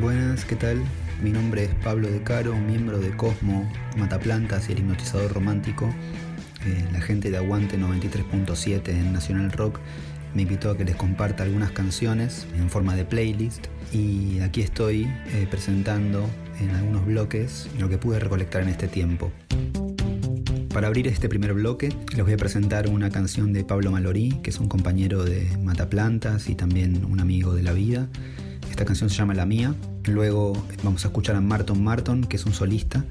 Buenas, ¿qué tal? Mi nombre es Pablo De Caro, miembro de Cosmo, Mataplantas y el hipnotizador romántico. Eh, la gente de Aguante 93.7 en Nacional Rock me invitó a que les comparta algunas canciones en forma de playlist y aquí estoy eh, presentando en algunos bloques lo que pude recolectar en este tiempo. Para abrir este primer bloque les voy a presentar una canción de Pablo Malorí, que es un compañero de Mataplantas y también un amigo de la vida. Esta canción se llama La Mía. Luego vamos a escuchar a Marton Marton, que es un solista,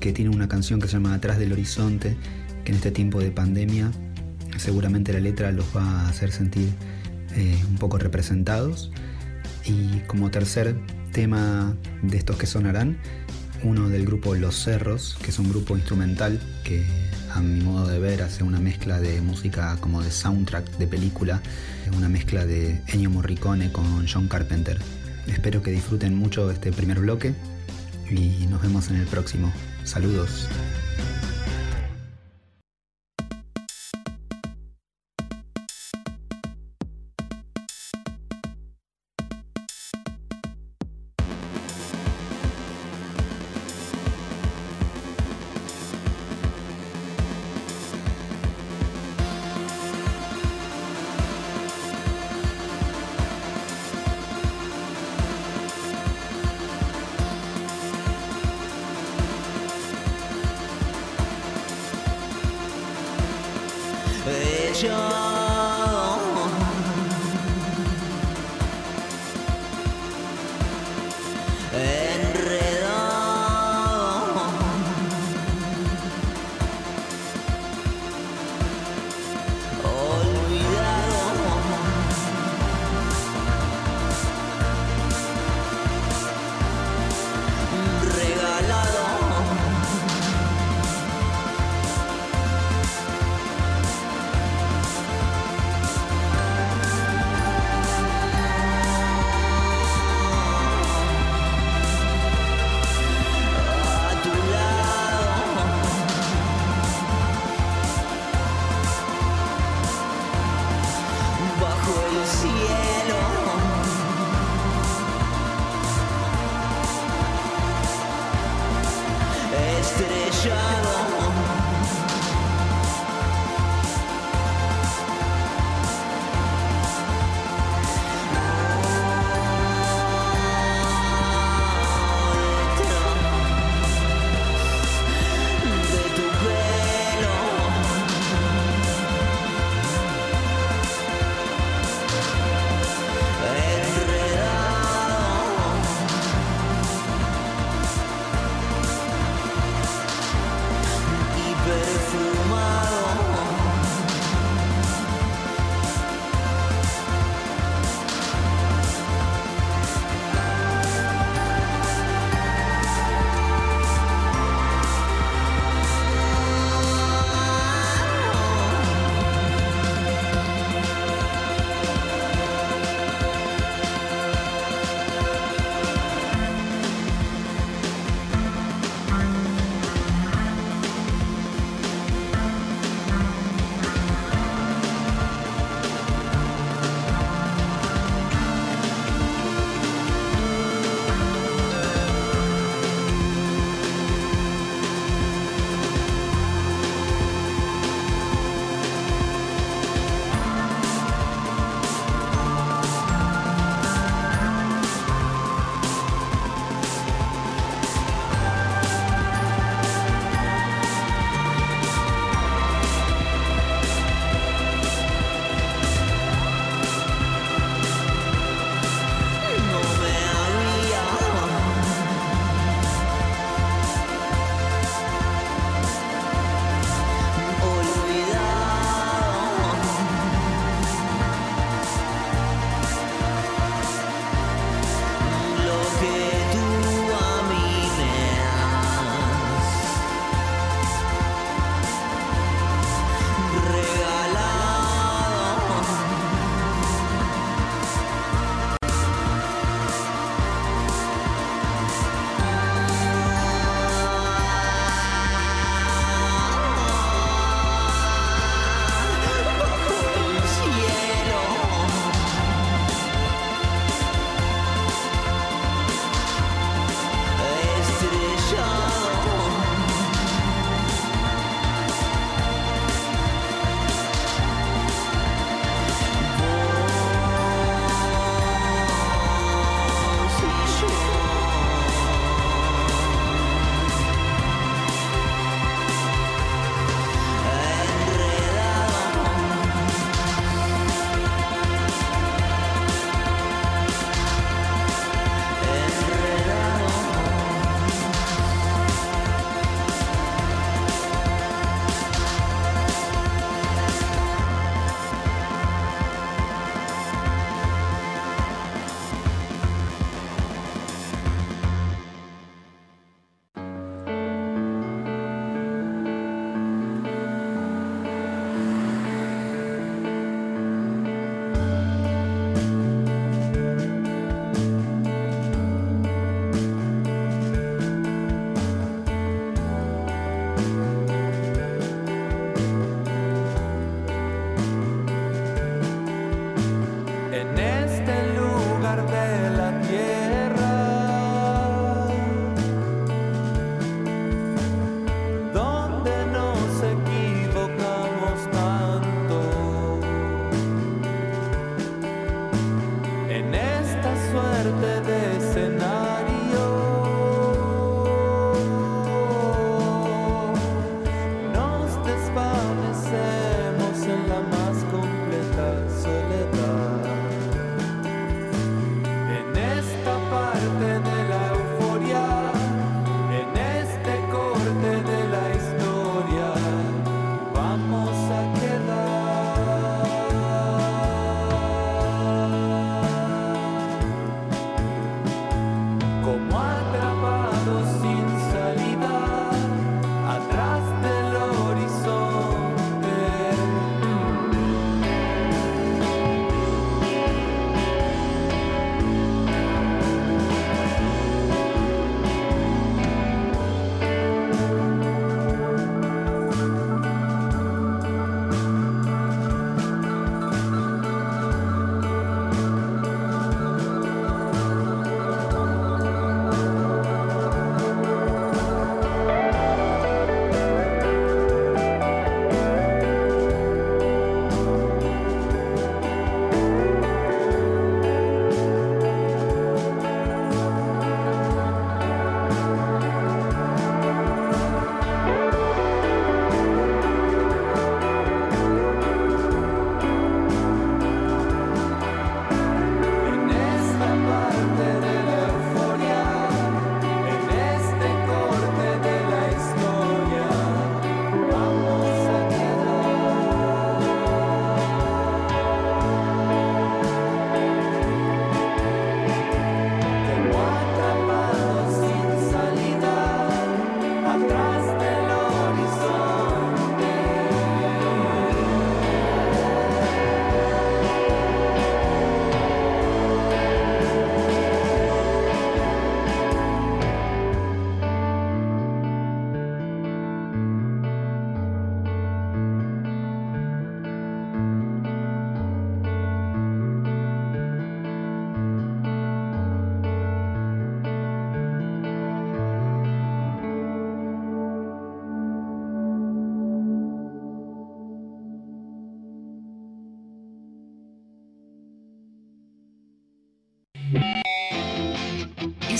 que tiene una canción que se llama Atrás del Horizonte, que en este tiempo de pandemia seguramente la letra los va a hacer sentir eh, un poco representados. Y como tercer tema de estos que sonarán, uno del grupo Los Cerros, que es un grupo instrumental que a mi modo de ver hace una mezcla de música como de soundtrack de película, una mezcla de Ennio Morricone con John Carpenter. Espero que disfruten mucho este primer bloque y nos vemos en el próximo. Saludos.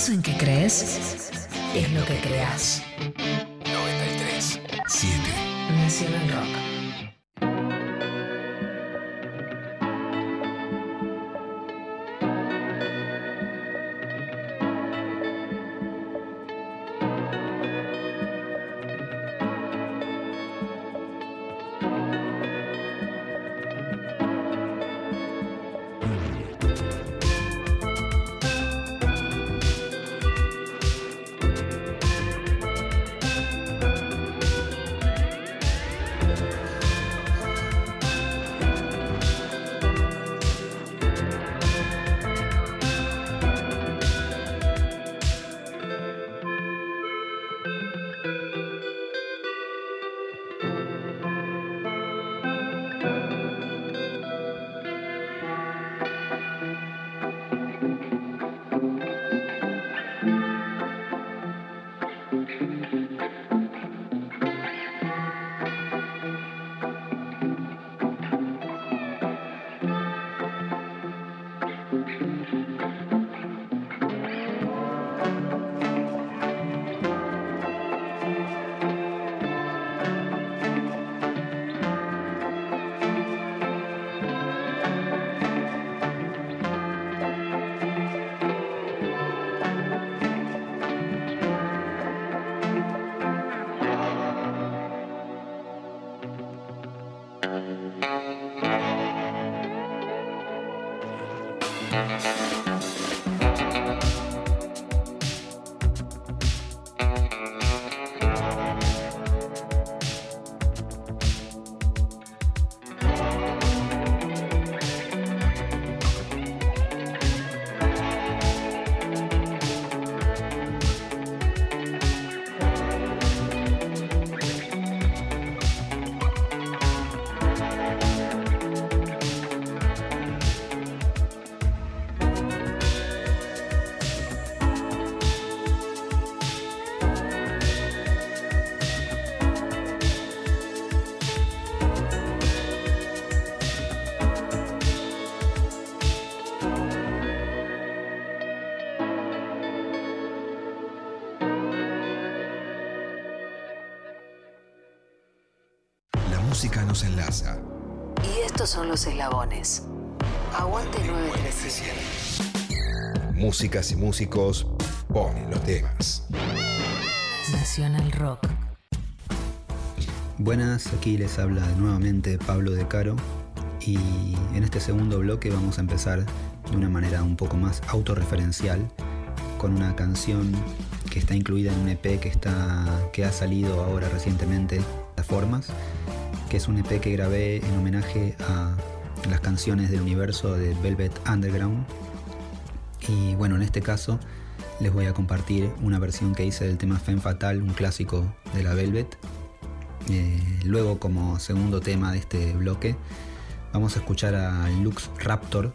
Eso en que crees es lo que creas. 93 7 Nacional Rock. Son los eslabones. Aguante 937. Músicas y músicos ponen los temas. Nacional Rock. Buenas, aquí les habla nuevamente Pablo De Caro y en este segundo bloque vamos a empezar de una manera un poco más autorreferencial con una canción que está incluida en un EP que, está, que ha salido ahora recientemente, las formas que es un EP que grabé en homenaje a las canciones del universo de Velvet Underground. Y bueno, en este caso les voy a compartir una versión que hice del tema Femme Fatal, un clásico de la Velvet. Eh, luego, como segundo tema de este bloque, vamos a escuchar a Lux Raptor,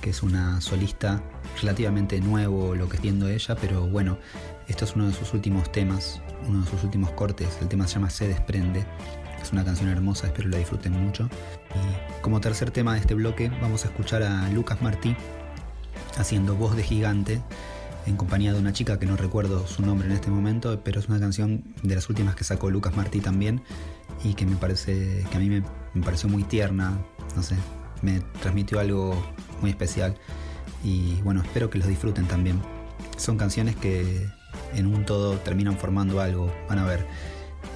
que es una solista relativamente nuevo lo que entiendo ella, pero bueno, esto es uno de sus últimos temas, uno de sus últimos cortes. El tema se llama Se desprende es una canción hermosa, espero la disfruten mucho. Y como tercer tema de este bloque vamos a escuchar a Lucas Martí haciendo voz de gigante en compañía de una chica que no recuerdo su nombre en este momento, pero es una canción de las últimas que sacó Lucas Martí también y que me parece que a mí me, me pareció muy tierna, no sé, me transmitió algo muy especial y bueno, espero que los disfruten también. Son canciones que en un todo terminan formando algo, van a ver.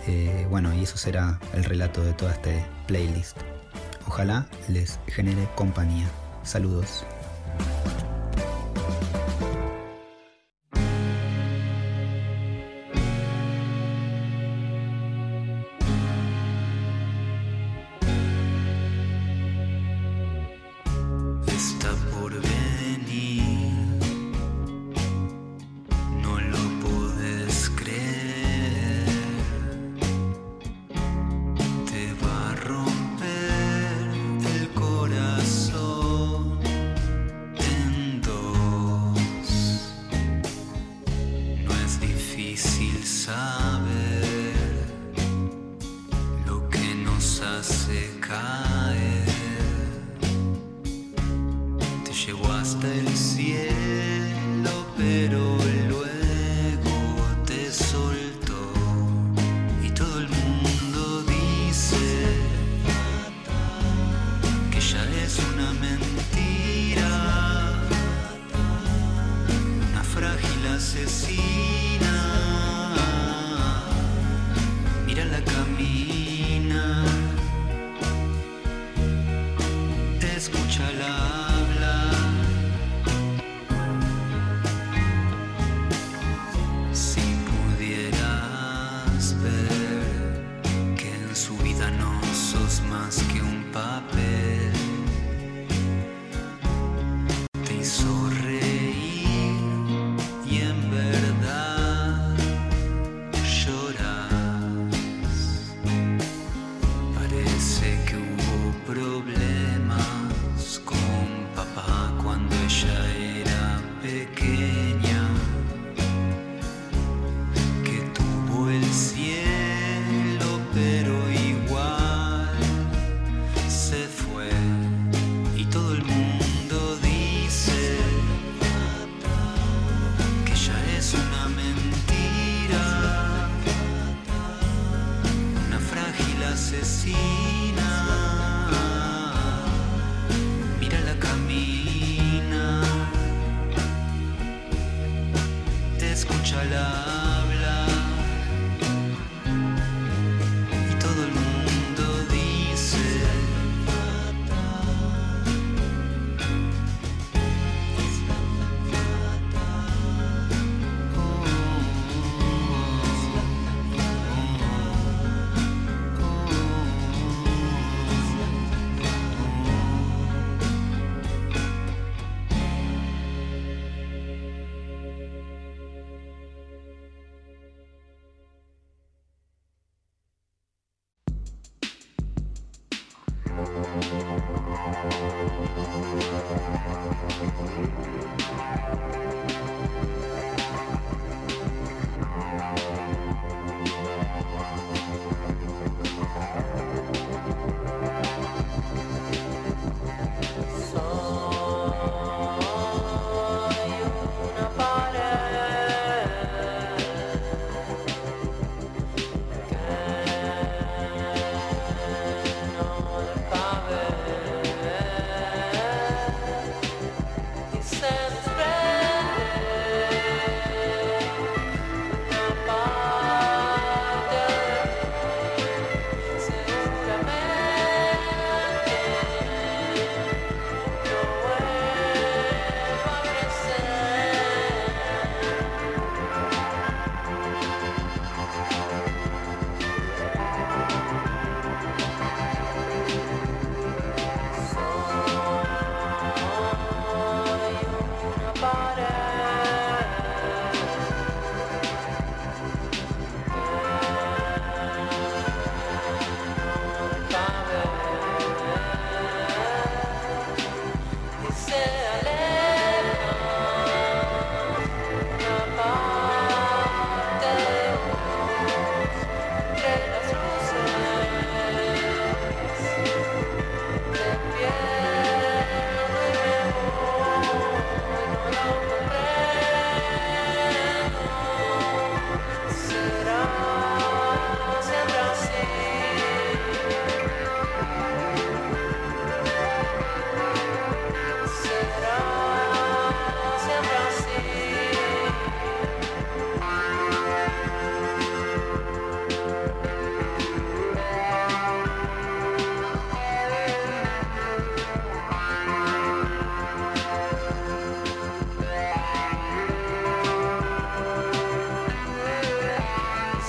Eh, bueno, y eso será el relato de toda este playlist. Ojalá les genere compañía. Saludos.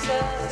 just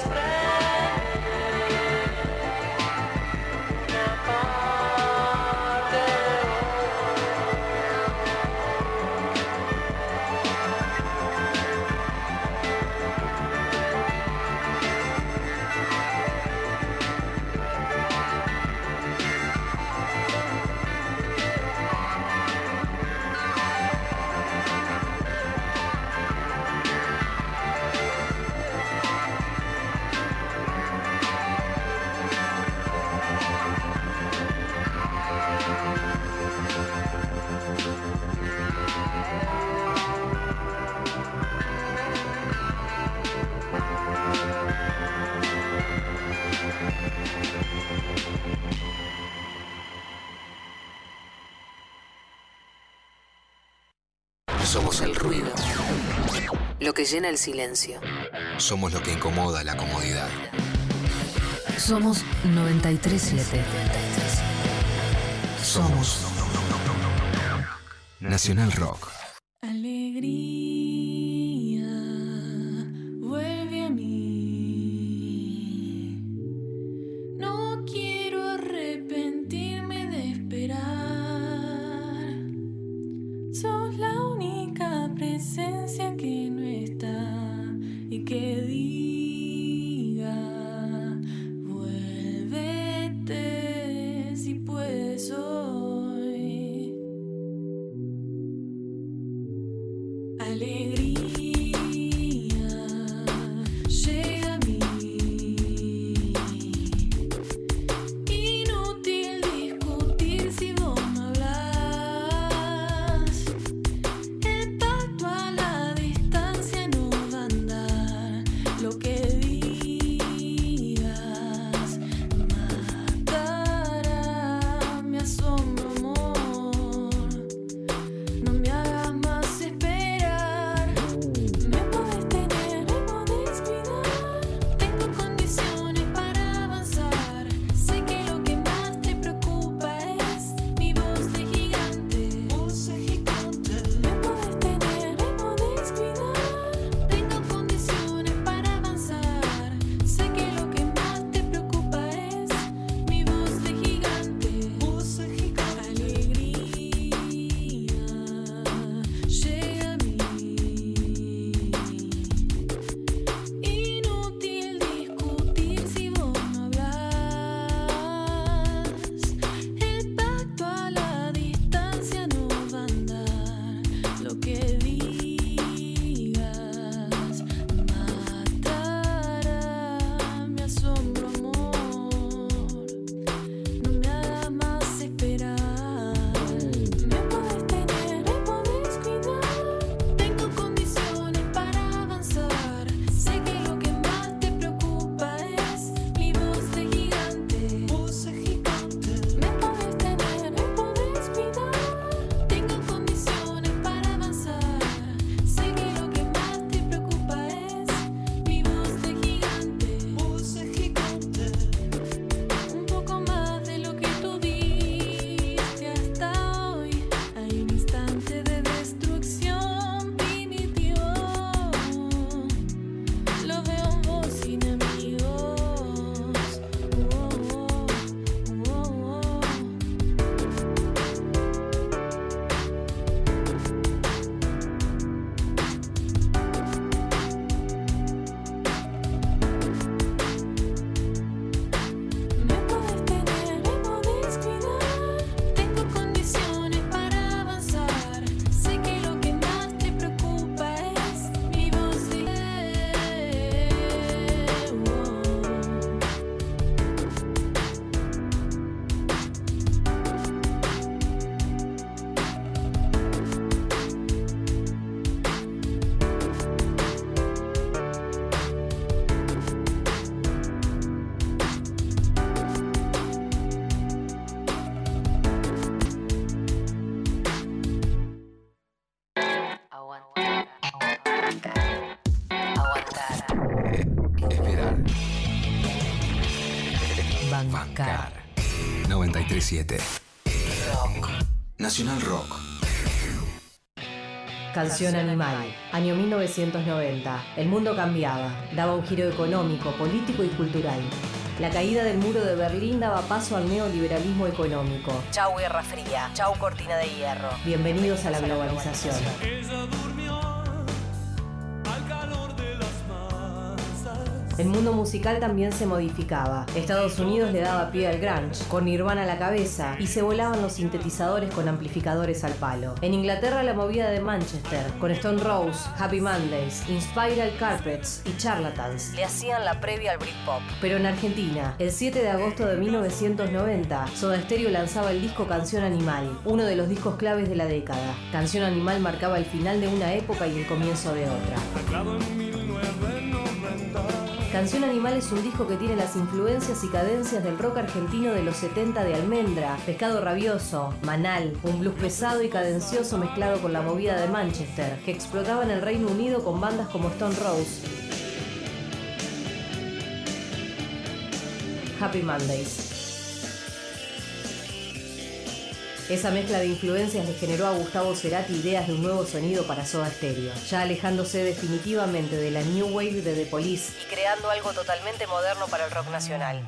Llena el silencio. Somos lo que incomoda la comodidad. Somos 937. Somos Nacional Rock. 937. Nacional Rock. Canción Animal, año 1990. El mundo cambiaba, daba un giro económico, político y cultural. La caída del muro de Berlín daba paso al neoliberalismo económico. Chau Guerra Fría, chau Cortina de Hierro. Bienvenidos a la globalización. El mundo musical también se modificaba. Estados Unidos le daba pie al grunge, con Nirvana a la cabeza, y se volaban los sintetizadores con amplificadores al palo. En Inglaterra la movida de Manchester, con Stone Rose, Happy Mondays, Inspiral Carpets y Charlatans, le hacían la previa al Britpop. Pero en Argentina, el 7 de agosto de 1990, Soda Stereo lanzaba el disco Canción Animal, uno de los discos claves de la década. Canción Animal marcaba el final de una época y el comienzo de otra. Mezclado en 1990. Canción Animal es un disco que tiene las influencias y cadencias del rock argentino de los 70 de Almendra, Pescado Rabioso, Manal, un blues pesado y cadencioso mezclado con la movida de Manchester, que explotaba en el Reino Unido con bandas como Stone Rose. Happy Mondays. Esa mezcla de influencias le generó a Gustavo Cerati ideas de un nuevo sonido para Soda Stereo, ya alejándose definitivamente de la New Wave de The Police y creando algo totalmente moderno para el rock nacional.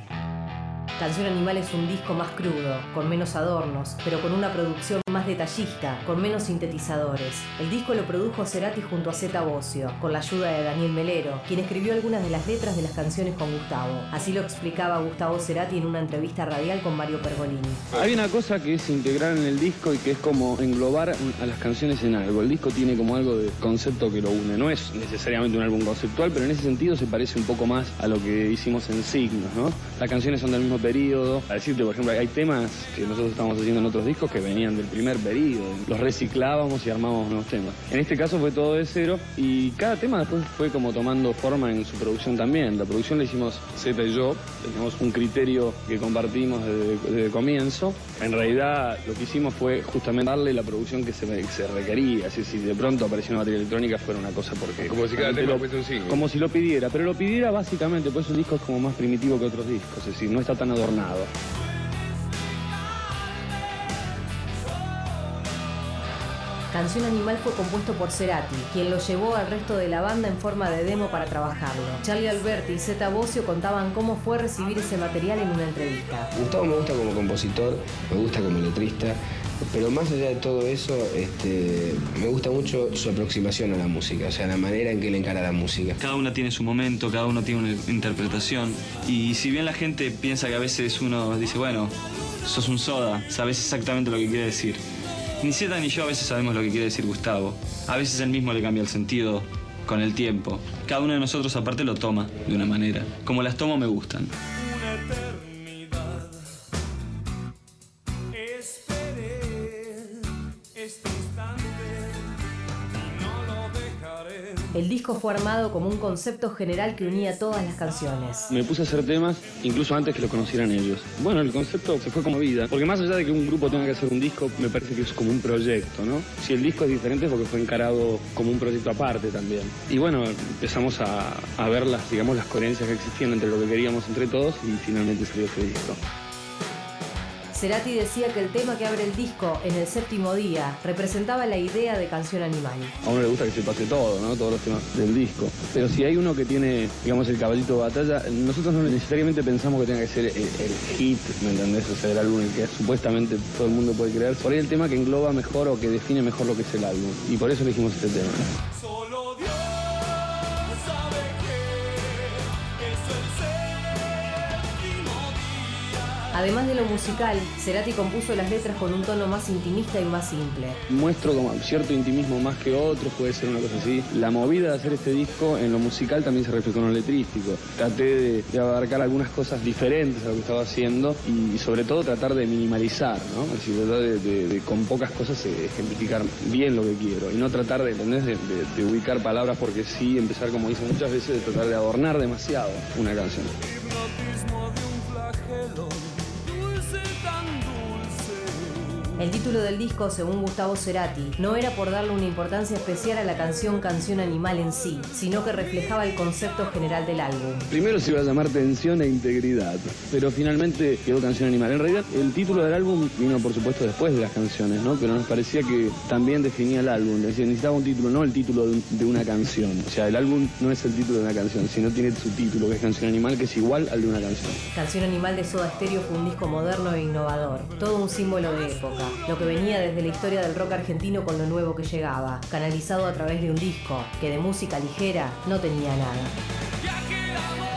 Canción Animal es un disco más crudo, con menos adornos, pero con una producción más detallista, con menos sintetizadores. El disco lo produjo Cerati junto a Zeta Bocio, con la ayuda de Daniel Melero, quien escribió algunas de las letras de las canciones con Gustavo. Así lo explicaba Gustavo Cerati en una entrevista radial con Mario Pergolini. Hay una cosa que es integrar en el disco y que es como englobar a las canciones en algo. El disco tiene como algo de concepto que lo une. No es necesariamente un álbum conceptual, pero en ese sentido se parece un poco más a lo que hicimos en Signos, ¿no? Las canciones son del mismo periodo. A decirte, por ejemplo, hay temas que nosotros estamos haciendo en otros discos que venían del primer periodo. Los reciclábamos y armábamos nuevos temas. En este caso fue todo de cero y cada tema después fue como tomando forma en su producción también. La producción la hicimos Zeta y yo. Teníamos un criterio que compartimos desde, desde el comienzo. En realidad lo que hicimos fue justamente darle la producción que se, que se requería. Así, si de pronto apareció una batería electrónica fuera una cosa porque... Como si cada tema lo- fuese un single. Como si lo pidiera, pero lo pidiera básicamente, pues un disco es como más primitivo que otros discos, es decir, no está tan adornado. Canción Animal fue compuesto por Cerati, quien lo llevó al resto de la banda en forma de demo para trabajarlo. Charlie Alberti y Zeta Bocio contaban cómo fue recibir ese material en una entrevista. Gustavo me gusta como compositor, me gusta como letrista, pero más allá de todo eso, este, me gusta mucho su aproximación a la música, o sea, la manera en que él encara la música. Cada una tiene su momento, cada uno tiene una interpretación. Y si bien la gente piensa que a veces uno dice, bueno, sos un soda, sabes exactamente lo que quiere decir. Ni Zeta ni yo a veces sabemos lo que quiere decir Gustavo. A veces él mismo le cambia el sentido con el tiempo. Cada uno de nosotros aparte lo toma de una manera. Como las tomo me gustan. El disco fue armado como un concepto general que unía todas las canciones. Me puse a hacer temas incluso antes que lo conocieran ellos. Bueno, el concepto se fue como vida, porque más allá de que un grupo tenga que hacer un disco, me parece que es como un proyecto, ¿no? Si el disco es diferente es porque fue encarado como un proyecto aparte también. Y bueno, empezamos a, ver las, digamos, las coherencias que existían entre lo que queríamos entre todos y finalmente salió este disco. Cerati decía que el tema que abre el disco en el séptimo día representaba la idea de Canción Animal. A uno le gusta que se pase todo, ¿no? Todos los temas del disco. Pero si hay uno que tiene, digamos, el caballito de batalla, nosotros no necesariamente pensamos que tenga que ser el, el hit, ¿me entendés? O sea, el álbum en el que supuestamente todo el mundo puede creer. Por ahí el tema que engloba mejor o que define mejor lo que es el álbum. Y por eso elegimos este tema. Solo Dios Además de lo musical, Cerati compuso las letras con un tono más intimista y más simple. Muestro como cierto intimismo más que otros, puede ser una cosa así. La movida de hacer este disco en lo musical también se reflejó en lo letrístico. Traté de, de abarcar algunas cosas diferentes a lo que estaba haciendo y, sobre todo tratar de minimalizar, ¿no? Es decir, tratar de, de- de con pocas cosas eh, ejemplificar bien lo que quiero y no tratar de, ¿entendés? De, de- de ubicar palabras porque sí, empezar como dicen muchas veces, de tratar de adornar demasiado una canción. Hipnotismo de un flagelo, El título del disco, según Gustavo Cerati, no era por darle una importancia especial a la canción Canción Animal en sí, sino que reflejaba el concepto general del álbum. Primero se iba a llamar Tensión e Integridad, pero finalmente quedó Canción Animal. En realidad, el título del álbum vino, por supuesto, después de las canciones, ¿no? Pero nos parecía que también definía el álbum. Decía, necesitaba un título, no el título de una canción. O sea, el álbum no es el título de una canción, sino tiene su título, que es Canción Animal, que es igual al de una canción. Canción Animal de Soda Stereo fue un disco moderno e innovador, todo un símbolo de época, lo que venía desde la historia del rock argentino con lo nuevo que llegaba, canalizado a través de un disco que de música ligera no tenía nada.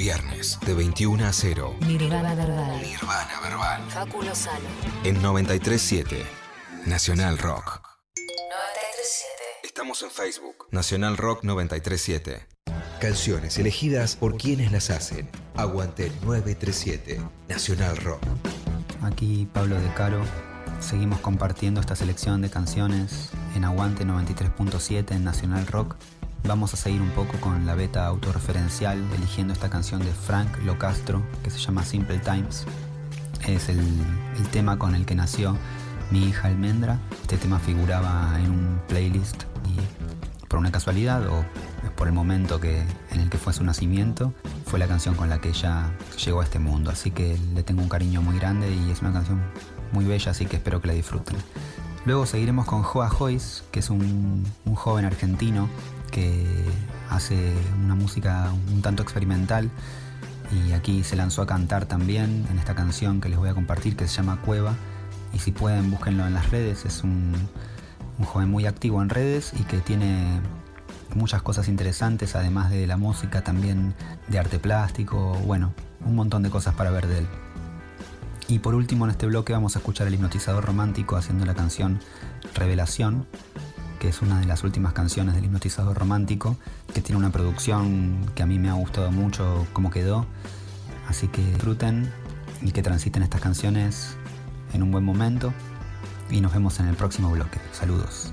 Viernes de 21 a 0. Nirvana Verbal. Nirvana Verbal. Facu Lozano. En 937 Nacional Rock. 937. Estamos en Facebook. Nacional Rock 937. Canciones elegidas por quienes las hacen. Aguante 937 Nacional Rock. Aquí Pablo de Caro. Seguimos compartiendo esta selección de canciones en Aguante 93.7 en Nacional Rock. Vamos a seguir un poco con la beta autorreferencial, eligiendo esta canción de Frank Locastro que se llama Simple Times. Es el, tema con el que nació mi hija Almendra. Este tema figuraba en un playlist y por una casualidad o por el momento que, en el que fue su nacimiento, fue la canción con la que ella llegó a este mundo. Así que le tengo un cariño muy grande y es una canción muy bella, así que espero que la disfruten. Luego seguiremos con Joa Joyce, que es un joven argentino que hace una música un tanto experimental y aquí se lanzó a cantar también en esta canción que les voy a compartir que se llama Cueva. Y si pueden búsquenlo en las redes, es un, joven muy activo en redes y que tiene muchas cosas interesantes, además de la música, también de arte plástico, bueno, un montón de cosas para ver de él. Y por último en este bloque vamos a escuchar el hipnotizador romántico haciendo la canción Revelación, que es una de las últimas canciones del hipnotizador romántico, que tiene una producción que a mí me ha gustado mucho cómo quedó. Así que disfruten y que transiten estas canciones en un buen momento. Y nos vemos en el próximo bloque. Saludos.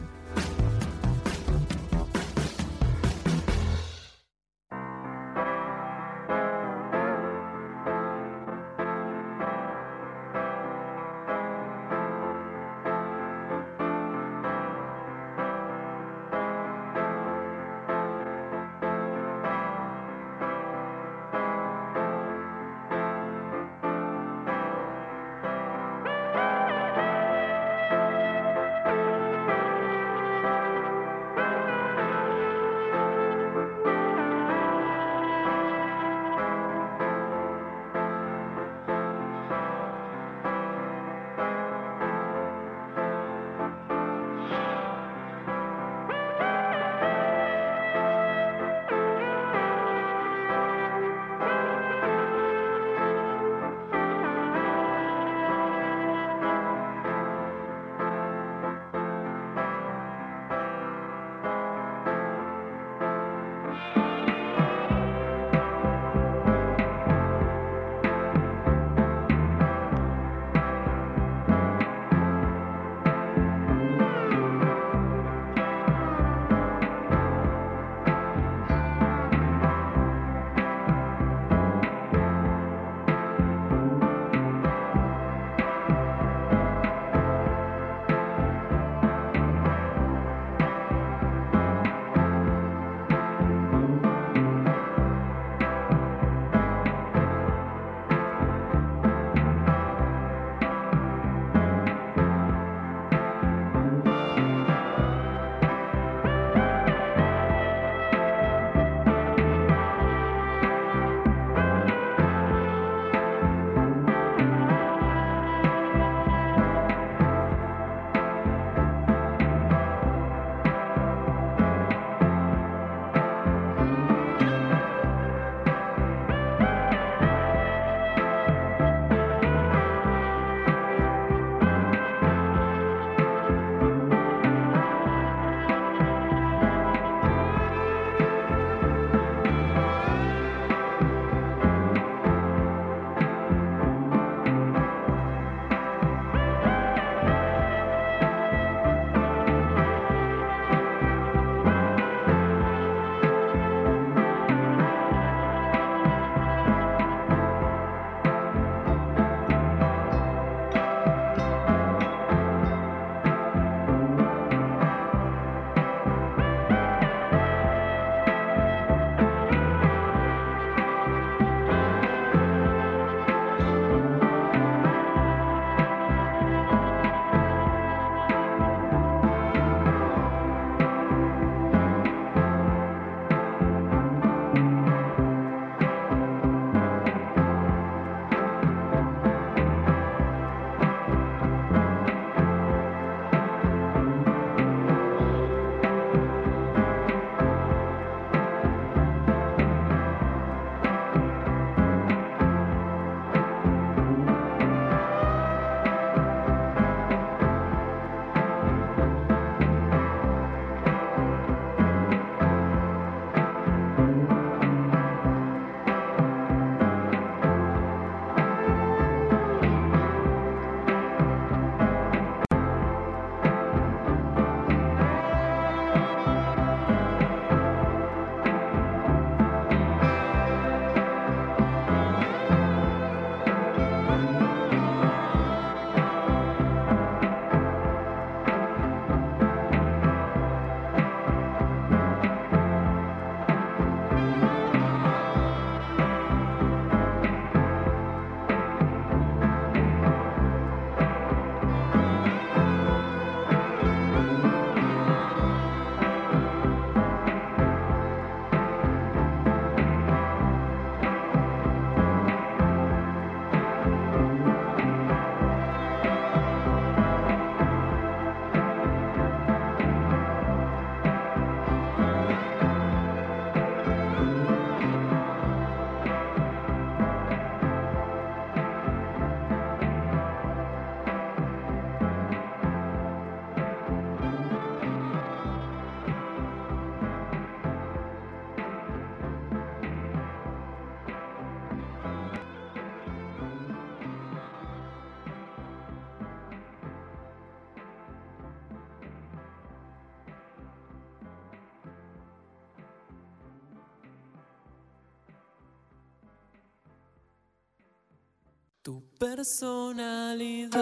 Personalidad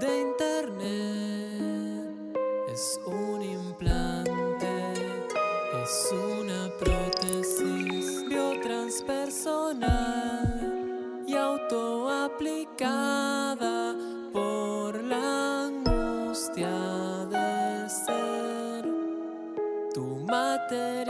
de internet. Es un implante, es una prótesis biotranspersonal y autoaplicada por la angustia de ser tu materialidad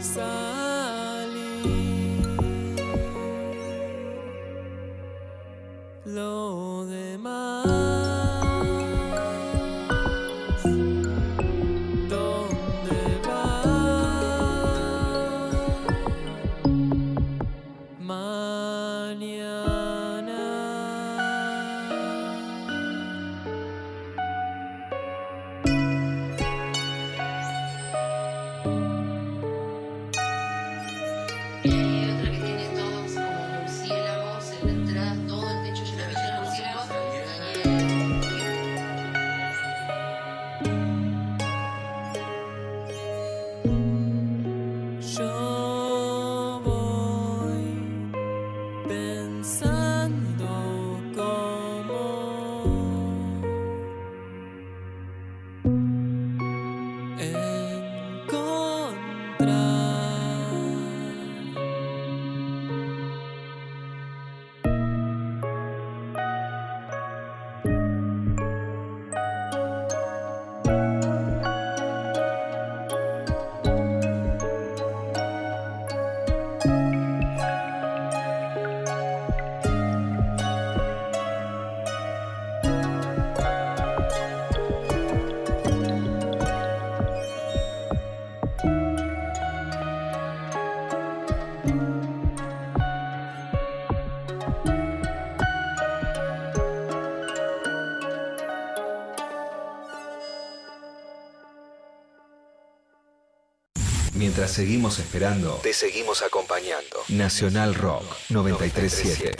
sun. Mientras seguimos esperando, te seguimos acompañando. Nacional Rock 937.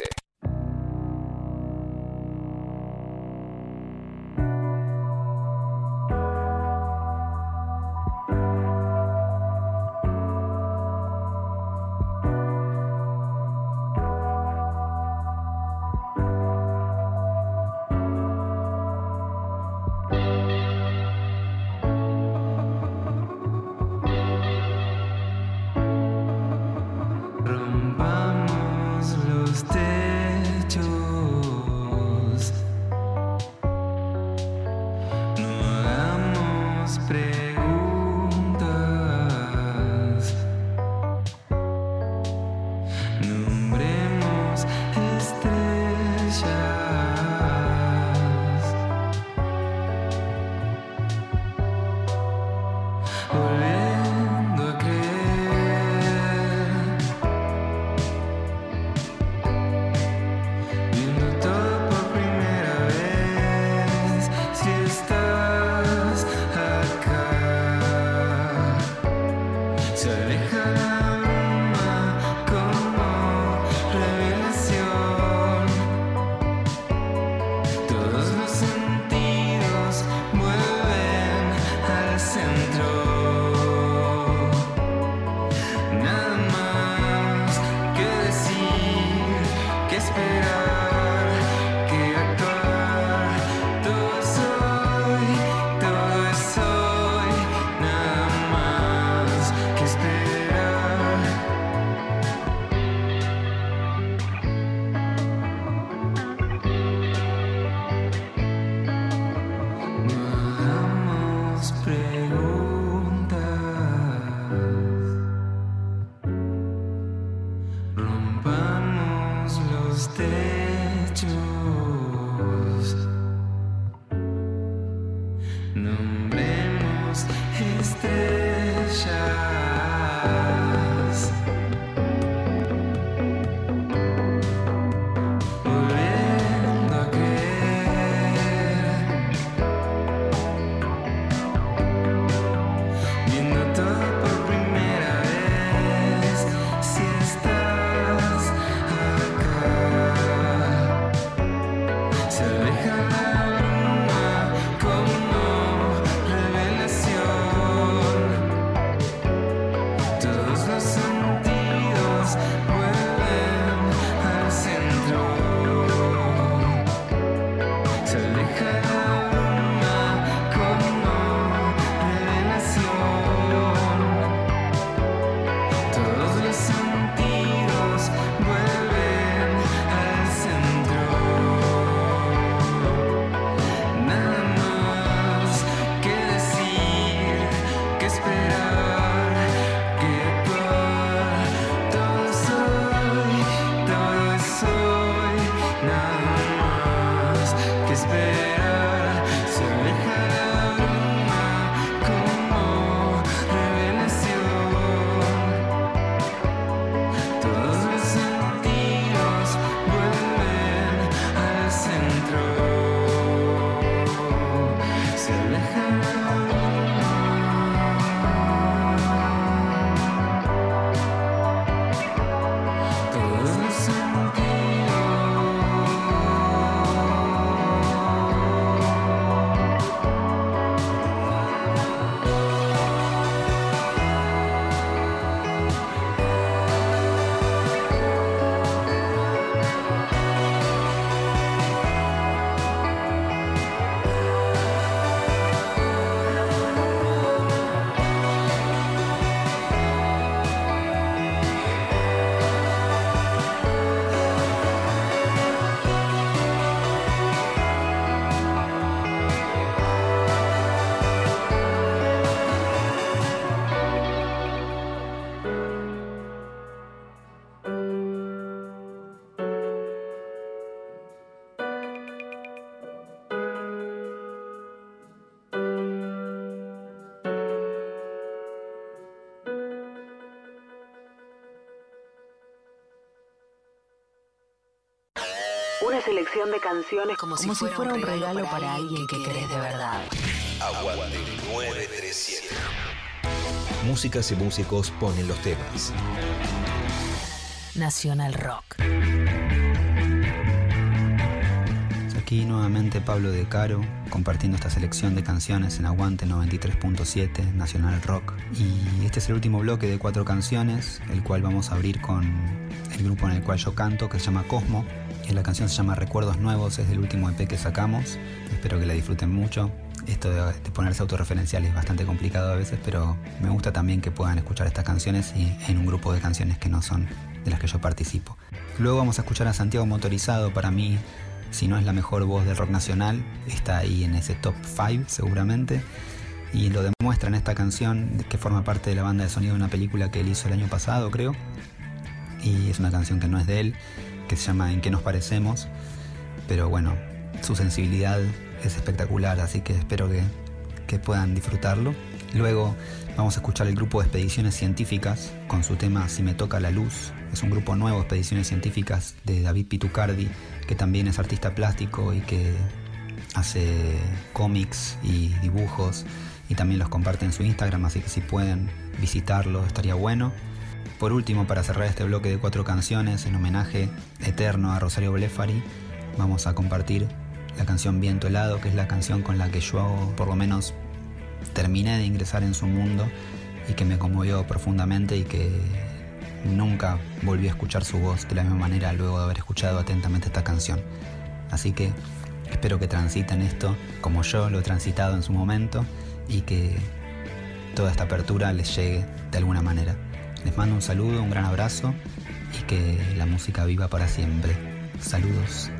Una selección de canciones como, si, fuera, un regalo, para alguien que querés de verdad. Aguante 937. Músicas y músicos ponen los temas. Nacional Rock. Aquí nuevamente Pablo De Caro compartiendo esta selección de canciones en Aguante 93.7 Nacional Rock. Y este es el último bloque de cuatro canciones, el cual vamos a abrir con el grupo en el cual yo canto, que se llama Cosmo. La canción se llama Recuerdos Nuevos, es del último EP que sacamos. Espero que la disfruten mucho. Esto de, de ponerse autorreferencial es bastante complicado a veces, pero me gusta también que puedan escuchar estas canciones en un grupo de canciones que no son de las que yo participo. Luego vamos a escuchar a Santiago Motorizado, para mí si no es la mejor voz del rock nacional, está ahí en ese top 5 seguramente. Y lo demuestra en esta canción que forma parte de la banda de sonido de una película que él hizo el año pasado, creo. Y es una canción que no es de él, que se llama En qué nos parecemos. Pero bueno, su sensibilidad es espectacular, así que espero que, que puedan disfrutarlo. Luego vamos a escuchar el grupo de Expediciones Científicas con su tema Si me toca la luz. Es un grupo nuevo, Expediciones Científicas, de David Pitucardi, que también es artista plástico y que hace cómics y dibujos y también los comparte en su Instagram, así que si pueden visitarlo estaría bueno. Por último, para cerrar este bloque de cuatro canciones en homenaje eterno a Rosario Blefari, vamos a compartir la canción Viento Helado, que es la canción con la que yo por lo menos terminé de ingresar en su mundo y que me conmovió profundamente y que nunca volví a escuchar su voz de la misma manera luego de haber escuchado atentamente esta canción. Así que espero que transiten esto como yo lo he transitado en su momento y que toda esta apertura les llegue de alguna manera. Les mando un saludo, un gran abrazo y que la música viva para siempre. Saludos.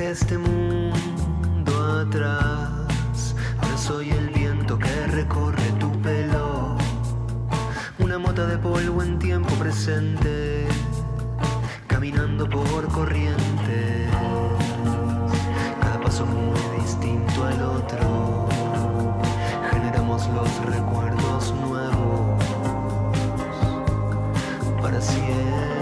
Este mundo atrás. Ahora soy el viento que recorre tu pelo. Una mota de polvo en tiempo presente. Caminando por corrientes. Cada paso muy distinto al otro. Generamos los recuerdos nuevos. Para siempre.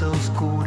seus cu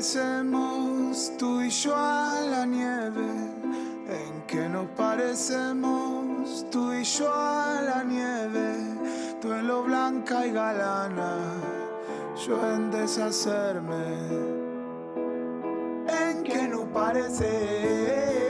parecemos tú y yo a la nieve? ¿En qué nos parecemos tú y yo a la nieve? Tú en lo blanca y galana, yo en deshacerme. ¿En qué nos parecemos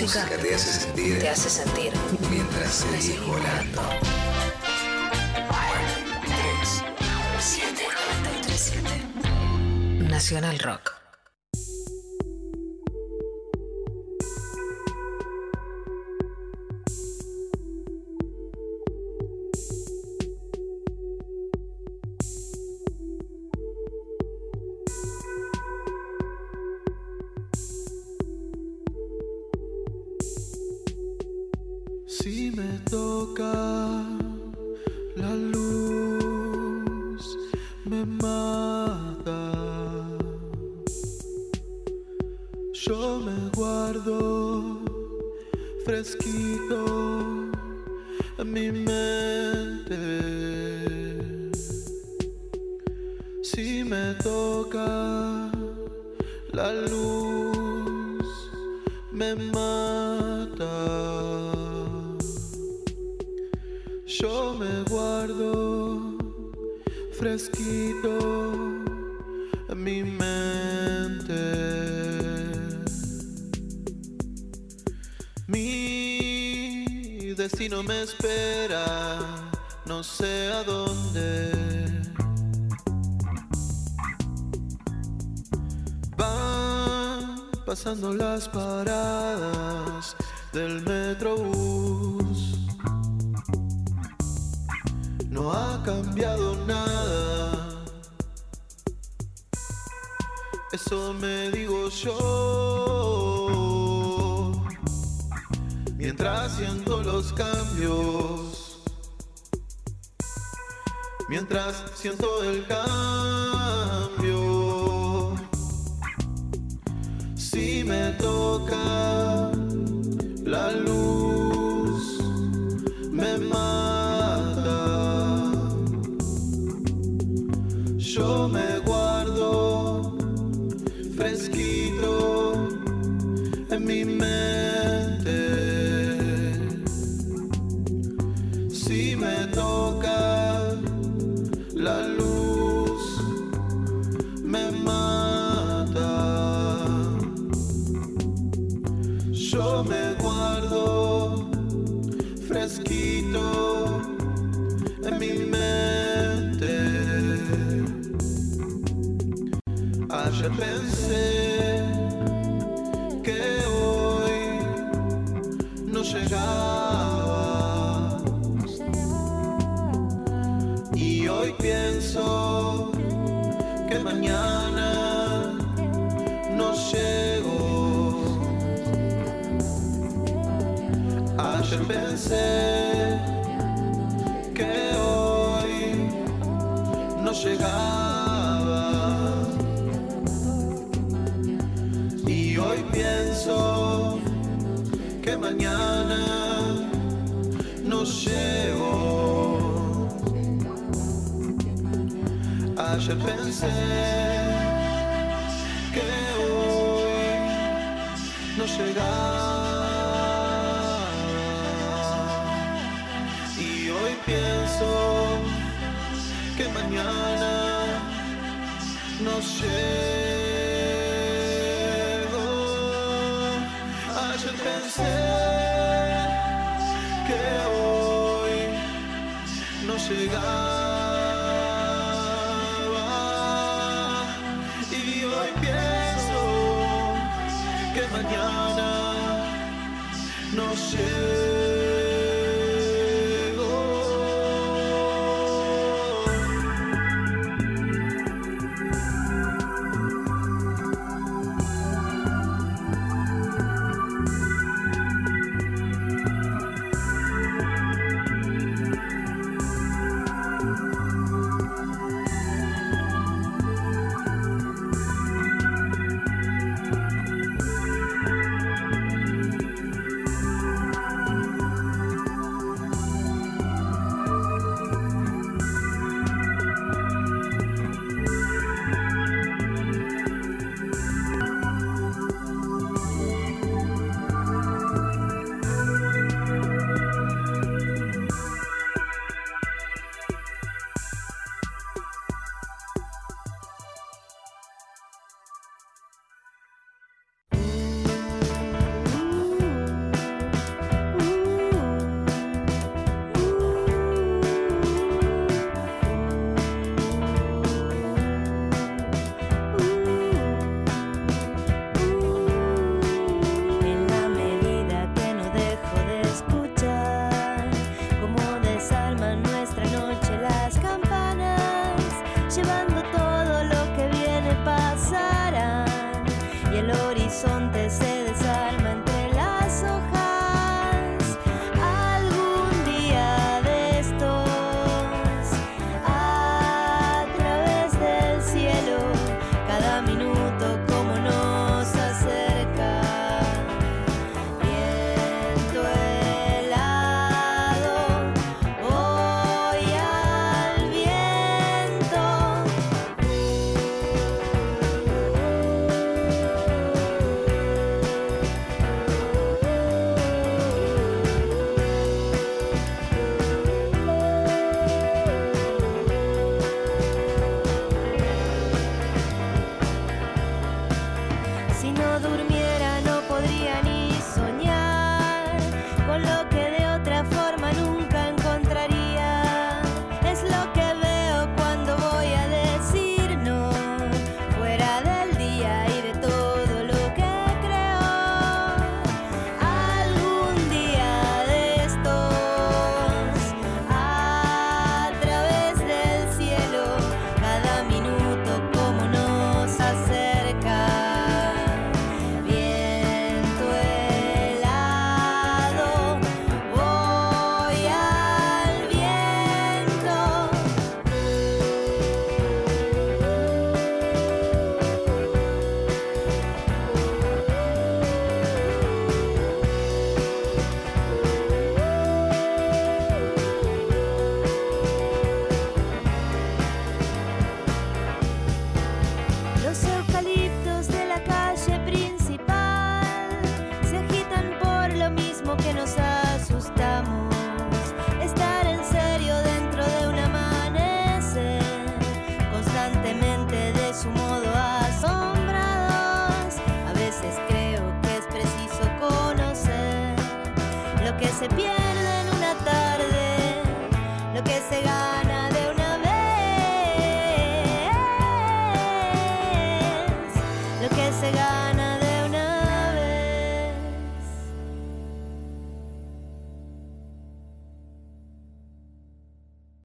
música, música te hace sentir te hace sentir mientras seguís volando. 3, 7 Nacional Rock. fresquito en mi mente. Jesus.